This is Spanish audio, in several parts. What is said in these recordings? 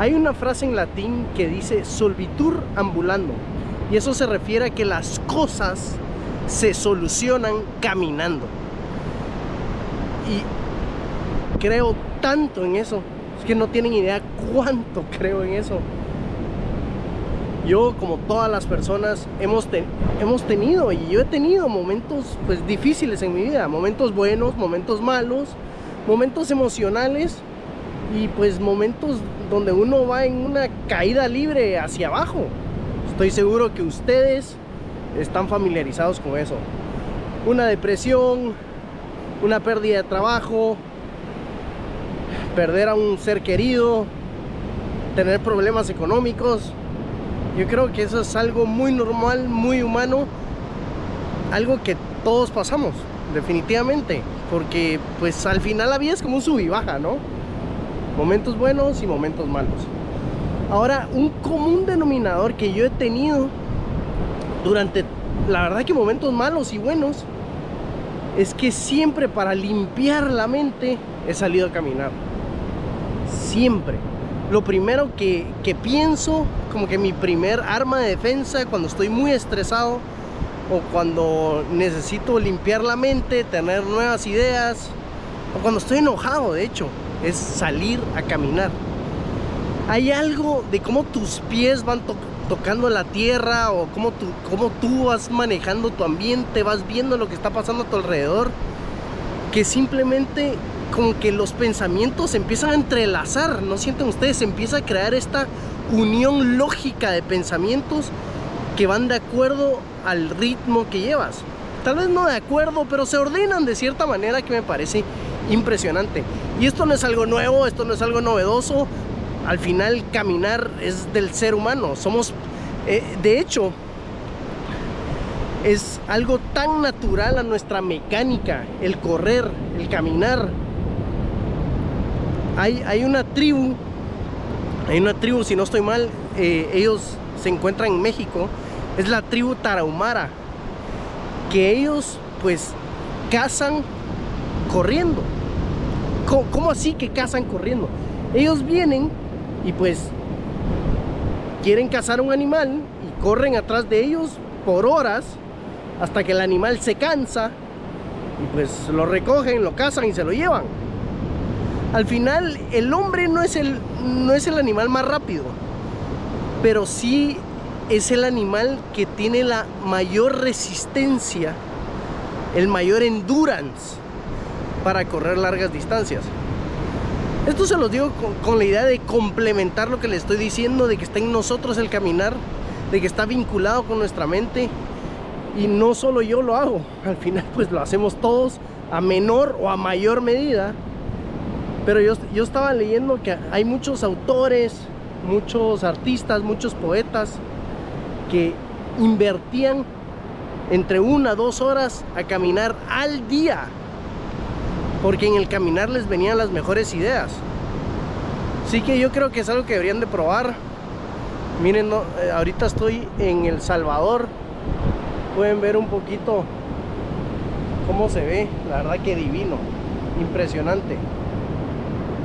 Hay una frase en latín que dice solvitur ambulando. Y eso se refiere a que las cosas se solucionan caminando. Y creo tanto en eso. Es que no tienen idea cuánto creo en eso. Yo, como todas las personas, hemos, hemos tenido y yo he tenido momentos pues, difíciles en mi vida. Momentos buenos, momentos malos, momentos emocionales y pues momentos donde uno va en una caída libre hacia abajo. Estoy seguro que ustedes están familiarizados con eso. Una depresión, una pérdida de trabajo, perder a un ser querido, tener problemas económicos. Yo creo que eso es algo muy normal, muy humano, algo que todos pasamos, definitivamente, porque pues al final la vida es como un sub baja, ¿no? Momentos buenos y momentos malos. Ahora, un común denominador que yo he tenido durante, la verdad que momentos malos y buenos, es que siempre para limpiar la mente he salido a caminar. Siempre. Lo primero que, que pienso, como que mi primer arma de defensa cuando estoy muy estresado o cuando necesito limpiar la mente, tener nuevas ideas, o cuando estoy enojado, de hecho, es salir a caminar. Hay algo de cómo tus pies van tocando la tierra o cómo tú, cómo tú vas manejando tu ambiente, vas viendo lo que está pasando a tu alrededor, que simplemente como que los pensamientos se empiezan a entrelazar, ¿no sienten ustedes? Se empieza a crear esta unión lógica de pensamientos que van de acuerdo al ritmo que llevas. Tal vez no de acuerdo, pero se ordenan de cierta manera que me parece impresionante. Y esto no es algo nuevo, esto no es algo novedoso. Al final caminar es del ser humano. Somos, eh, de hecho, es algo tan natural a nuestra mecánica, el correr, el caminar. Hay, hay una tribu, hay una tribu, si no estoy mal, eh, ellos se encuentran en México, es la tribu Tarahumara, que ellos pues cazan corriendo. ¿Cómo, así que cazan corriendo? Ellos vienen y pues quieren cazar un animal y corren atrás de ellos por horas hasta que el animal se cansa y pues lo recogen, lo cazan y se lo llevan. Al final el hombre no es el, no es el animal más rápido, pero sí es el animal que tiene la mayor resistencia, el mayor endurance para correr largas distancias. Esto se los digo con, la idea de complementar lo que les estoy diciendo, de que está en nosotros el caminar, de que está vinculado con nuestra mente. Y no solo yo lo hago, al final pues lo hacemos todos a menor o a mayor medida. Pero yo, yo estaba leyendo que hay muchos autores, muchos artistas, muchos poetas que invertían entre una, dos horas a caminar al día porque en el caminar les venían las mejores ideas. Así que yo creo que es algo que deberían de probar. Miren, eh, ahorita estoy en El Salvador. Pueden ver un poquito cómo se ve. La verdad que divino. Impresionante.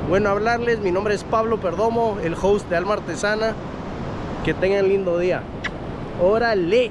Bueno, hablarles. Mi nombre es Pablo Perdomo, el host de Alma Artesana. Que tengan lindo día. Órale.